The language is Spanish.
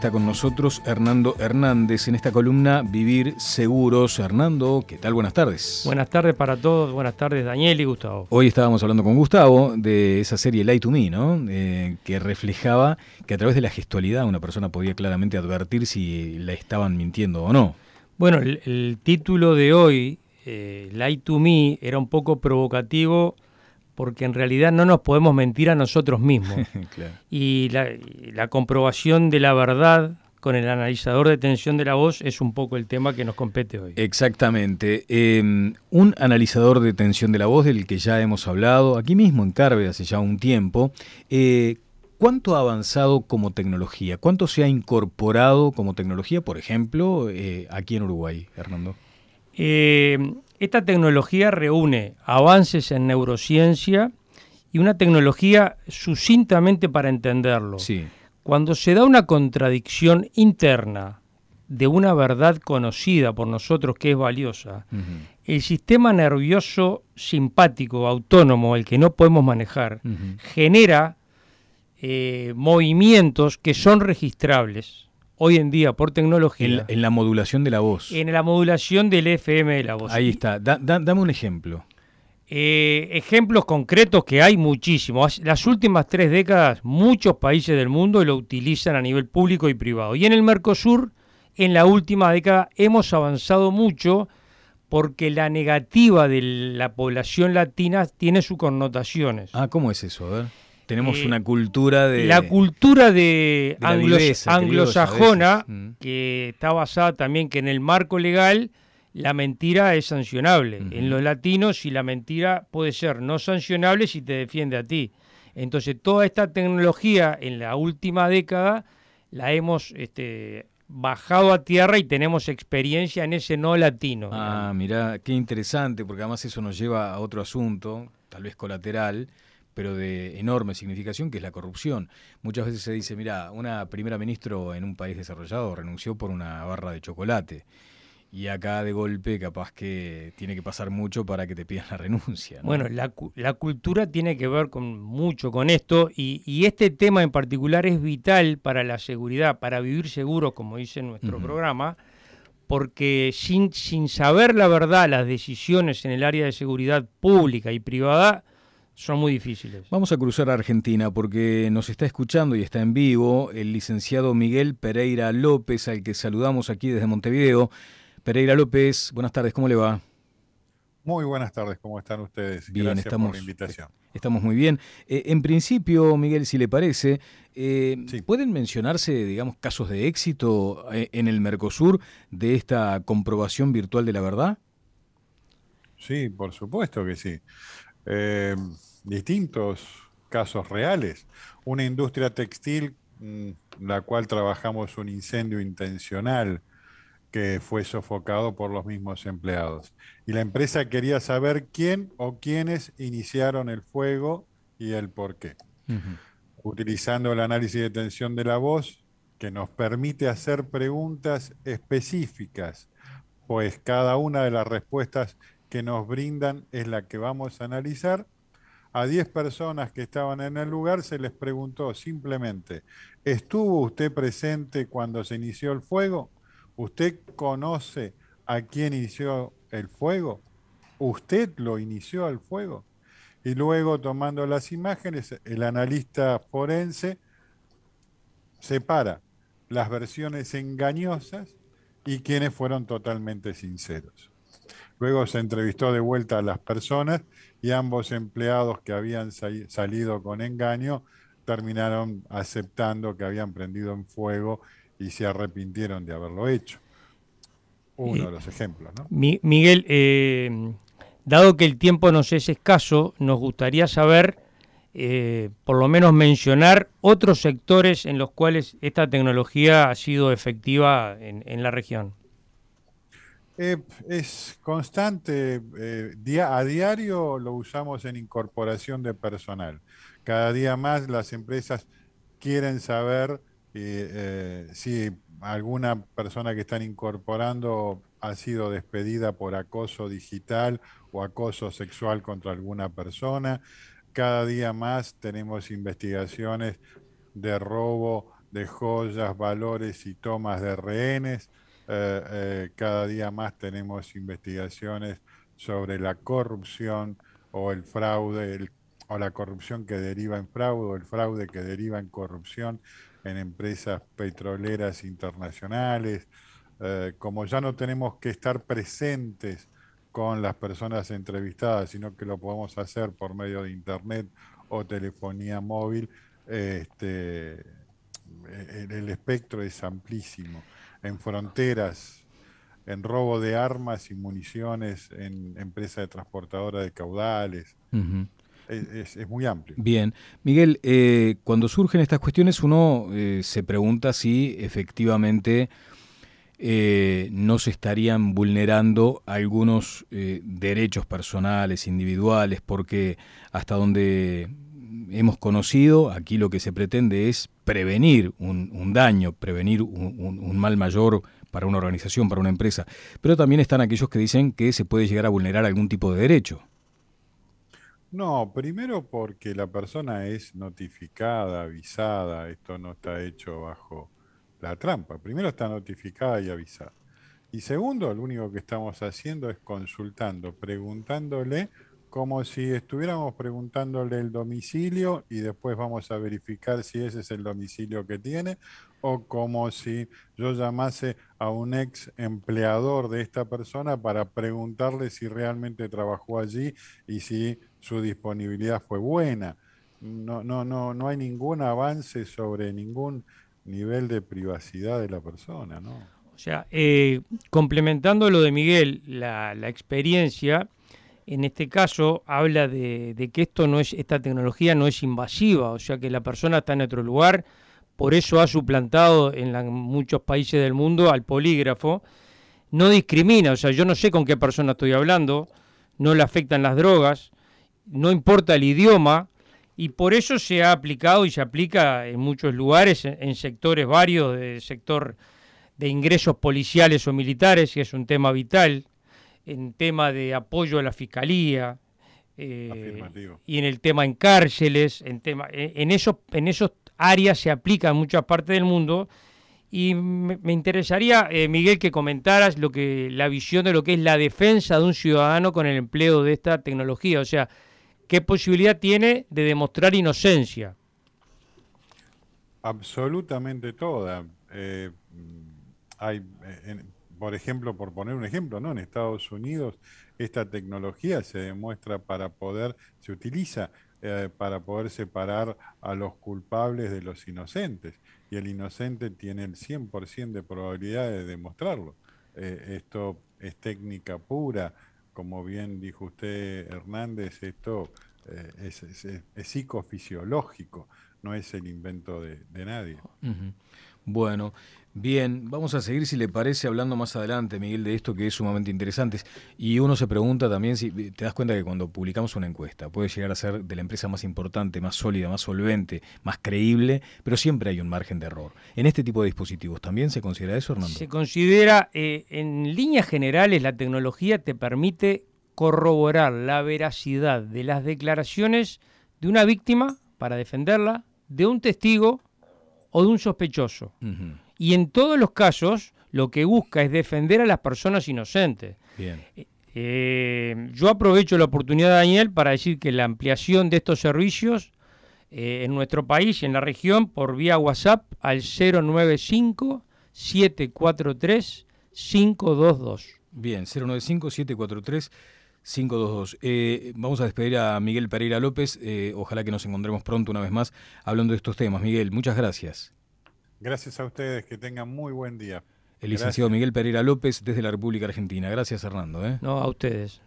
Está con nosotros Hernando Hernández en esta columna Vivir Seguros. Hernando, ¿qué tal? Buenas tardes. Buenas tardes para todos, buenas tardes Daniel y Gustavo. Hoy estábamos hablando con Gustavo de esa serie Light to Me, ¿no? Eh, que reflejaba que a través de la gestualidad una persona podía claramente advertir si la estaban mintiendo o no. Bueno, el, título de hoy, eh, Light to Me, era un poco provocativo porque en realidad no nos podemos mentir a nosotros mismos. Y la, comprobación de la verdad con el analizador de tensión de la voz es un poco el tema que nos compete hoy. Exactamente. Em, un analizador de tensión de la voz del que ya hemos hablado aquí mismo en Carve hace ya un tiempo. Eh, ¿Cuánto ha avanzado como tecnología? ¿Cuánto se ha incorporado como tecnología, por ejemplo, eh, aquí en Uruguay, Hernando? Esta tecnología reúne avances en neurociencia y una tecnología sucintamente para entenderlo. Cuando se da una contradicción interna de una verdad conocida por nosotros que es valiosa, el sistema nervioso simpático, autónomo, el que no podemos manejar, genera eh, movimientos que son registrables hoy en día por tecnología. En la, modulación de la voz. En la modulación del FM de la voz. Ahí está. dame un ejemplo. Eh, ejemplos concretos que hay muchísimos. Las últimas tres décadas muchos países del mundo lo utilizan a nivel público y privado. Y en el Mercosur, en la última década, hemos avanzado mucho porque la negativa de la población latina tiene sus connotaciones. Ah, ¿cómo es eso? A ver. Tenemos eh, una cultura de... La cultura de, anglosajona, mm. que está basada también que en el marco legal la mentira es sancionable. En los latinos, si la mentira puede ser no sancionable si te defiende a ti. Entonces, toda esta tecnología en la última década la hemos este, bajado a tierra y tenemos experiencia en ese no latino. Ah, mira, qué interesante, porque además eso nos lleva a otro asunto, tal vez colateral, pero de enorme significación, que es la corrupción. Muchas veces se dice, mira, una primera ministro en un país desarrollado renunció por una barra de chocolate. Y acá de golpe capaz que tiene que pasar mucho para que te pidan la renuncia. Bueno, la, la, cultura tiene que ver con mucho con esto y, y, este tema en particular es vital para la seguridad, para vivir seguros, como dice nuestro programa, porque sin, sin saber la verdad, las decisiones en el área de seguridad pública y privada son muy difíciles. Vamos a cruzar a Argentina porque nos está escuchando y está en vivo el licenciado Miguel Pereira López, al que saludamos aquí desde Montevideo. Pereira López, buenas tardes, ¿cómo le va? Muy buenas tardes, ¿cómo están ustedes? Bien, Gracias estamos, por la invitación. Estamos muy bien. Eh, en principio, Miguel, si le parece, eh, ¿pueden mencionarse, digamos, casos de éxito eh, en el Mercosur de esta comprobación virtual de la verdad? Sí, por supuesto que sí. Eh, distintos casos reales. Una industria textil, mm, la cual trabajamos un incendio intencional que fue sofocado por los mismos empleados. Y la empresa quería saber quién o quiénes iniciaron el fuego y el por qué. Utilizando el análisis de tensión de la voz, que nos permite hacer preguntas específicas, pues cada una de las respuestas que nos brindan es la que vamos a analizar. A 10 personas que estaban en el lugar se les preguntó simplemente, ¿estuvo usted presente cuando se inició el fuego? ¿Usted conoce a quién inició el fuego? ¿Usted lo inició el fuego? Y luego, tomando las imágenes, el analista forense separa las versiones engañosas y quienes fueron totalmente sinceros. Luego se entrevistó de vuelta a las personas y ambos empleados que habían salido con engaño terminaron aceptando que habían prendido en fuego y se arrepintieron de haberlo hecho. Uno de los ejemplos. ¿no? Miguel, eh, dado que el tiempo nos es escaso, nos gustaría saber, eh, por lo menos mencionar otros sectores en los cuales esta tecnología ha sido efectiva en la región. Eh, es constante, eh, día, a diario lo usamos en incorporación de personal. Cada día más las empresas quieren saber eh, si alguna persona que están incorporando ha sido despedida por acoso digital o acoso sexual contra alguna persona. Cada día más tenemos investigaciones de robo de joyas, valores y tomas de rehenes. Eh, eh, cada día más tenemos investigaciones sobre la corrupción o el fraude, o la corrupción que deriva en fraude, o el fraude que deriva en corrupción en empresas petroleras internacionales. Eh, como ya no tenemos que estar presentes con las personas entrevistadas, sino que lo podemos hacer por medio de internet o telefonía móvil, este, el, espectro es amplísimo. En fronteras, en robo de armas y municiones, en empresas de transportadora de caudales. es, muy amplio. Bien. Miguel, eh, cuando surgen estas cuestiones uno eh, se pregunta si efectivamente eh, no se estarían vulnerando algunos derechos personales, individuales, porque hasta donde hemos conocido, aquí lo que se pretende es prevenir un, daño, prevenir un, mal mayor para una organización, para una empresa. Pero también están aquellos que dicen que se puede llegar a vulnerar algún tipo de derecho. No, primero porque la persona es notificada, avisada, esto no está hecho bajo la trampa. Primero está notificada y avisada. Y segundo, lo único que estamos haciendo es consultando, preguntándole como si estuviéramos preguntándole el domicilio y después vamos a verificar si ese es el domicilio que tiene, o como si yo llamase a un ex empleador de esta persona para preguntarle si realmente trabajó allí y si su disponibilidad fue buena. No, no, no, no hay ningún avance sobre ningún nivel de privacidad de la persona, ¿no? O sea, eh, complementando lo de Miguel, la, la experiencia en este caso habla de, que esto no es, esta tecnología no es invasiva, o sea que la persona está en otro lugar, por eso ha suplantado en muchos países del mundo al polígrafo, no discrimina, o sea, yo no sé con qué persona estoy hablando, no le afectan las drogas, no importa el idioma, y por eso se ha aplicado y se aplica en muchos lugares, en, sectores varios, del sector de ingresos policiales o militares, que es un tema vital, en tema de apoyo a la fiscalía eh, y en el tema en cárceles, en tema en esos en esos áreas se aplica en muchas partes del mundo y me, interesaría eh, Miguel que comentaras lo que la visión de lo que es la defensa de un ciudadano con el empleo de esta tecnología, o sea, qué posibilidad tiene de demostrar inocencia. Absolutamente toda. Eh, hay por ejemplo, por poner un ejemplo, ¿no? En Estados Unidos esta tecnología se demuestra para poder, se utiliza eh, para poder separar a los culpables de los inocentes. Y el inocente tiene el 100% de probabilidad de demostrarlo. Eh, esto es técnica pura, como bien dijo usted, Hernández, esto eh, es, psicofisiológico, no es el invento de, nadie. Bueno, Bien, vamos a seguir, si le parece, hablando más adelante, Miguel, de esto que es sumamente interesante. Y uno se pregunta también si te das cuenta que cuando publicamos una encuesta puede llegar a ser de la empresa más importante, más sólida, más solvente, más creíble, pero siempre hay un margen de error. En este tipo de dispositivos, ¿también se considera eso, Hernando? Se considera, eh, en líneas generales, la tecnología te permite corroborar la veracidad de las declaraciones de una víctima para defenderla, de un testigo o de un sospechoso y en todos los casos lo que busca es defender a las personas inocentes. Bien. Eh, eh, yo aprovecho la oportunidad, Daniel, para decir que la ampliación de estos servicios eh, en nuestro país y en la región por vía WhatsApp al 095 743 522. Bien, 095 743 522. vamos a despedir a Miguel Pereira López. ojalá que nos encontremos pronto una vez más hablando de estos temas. Miguel, muchas gracias. Gracias a ustedes, que tengan muy buen día. El licenciado Miguel Pereira López desde la República Argentina. Gracias, Hernando. ¿eh? No, a ustedes.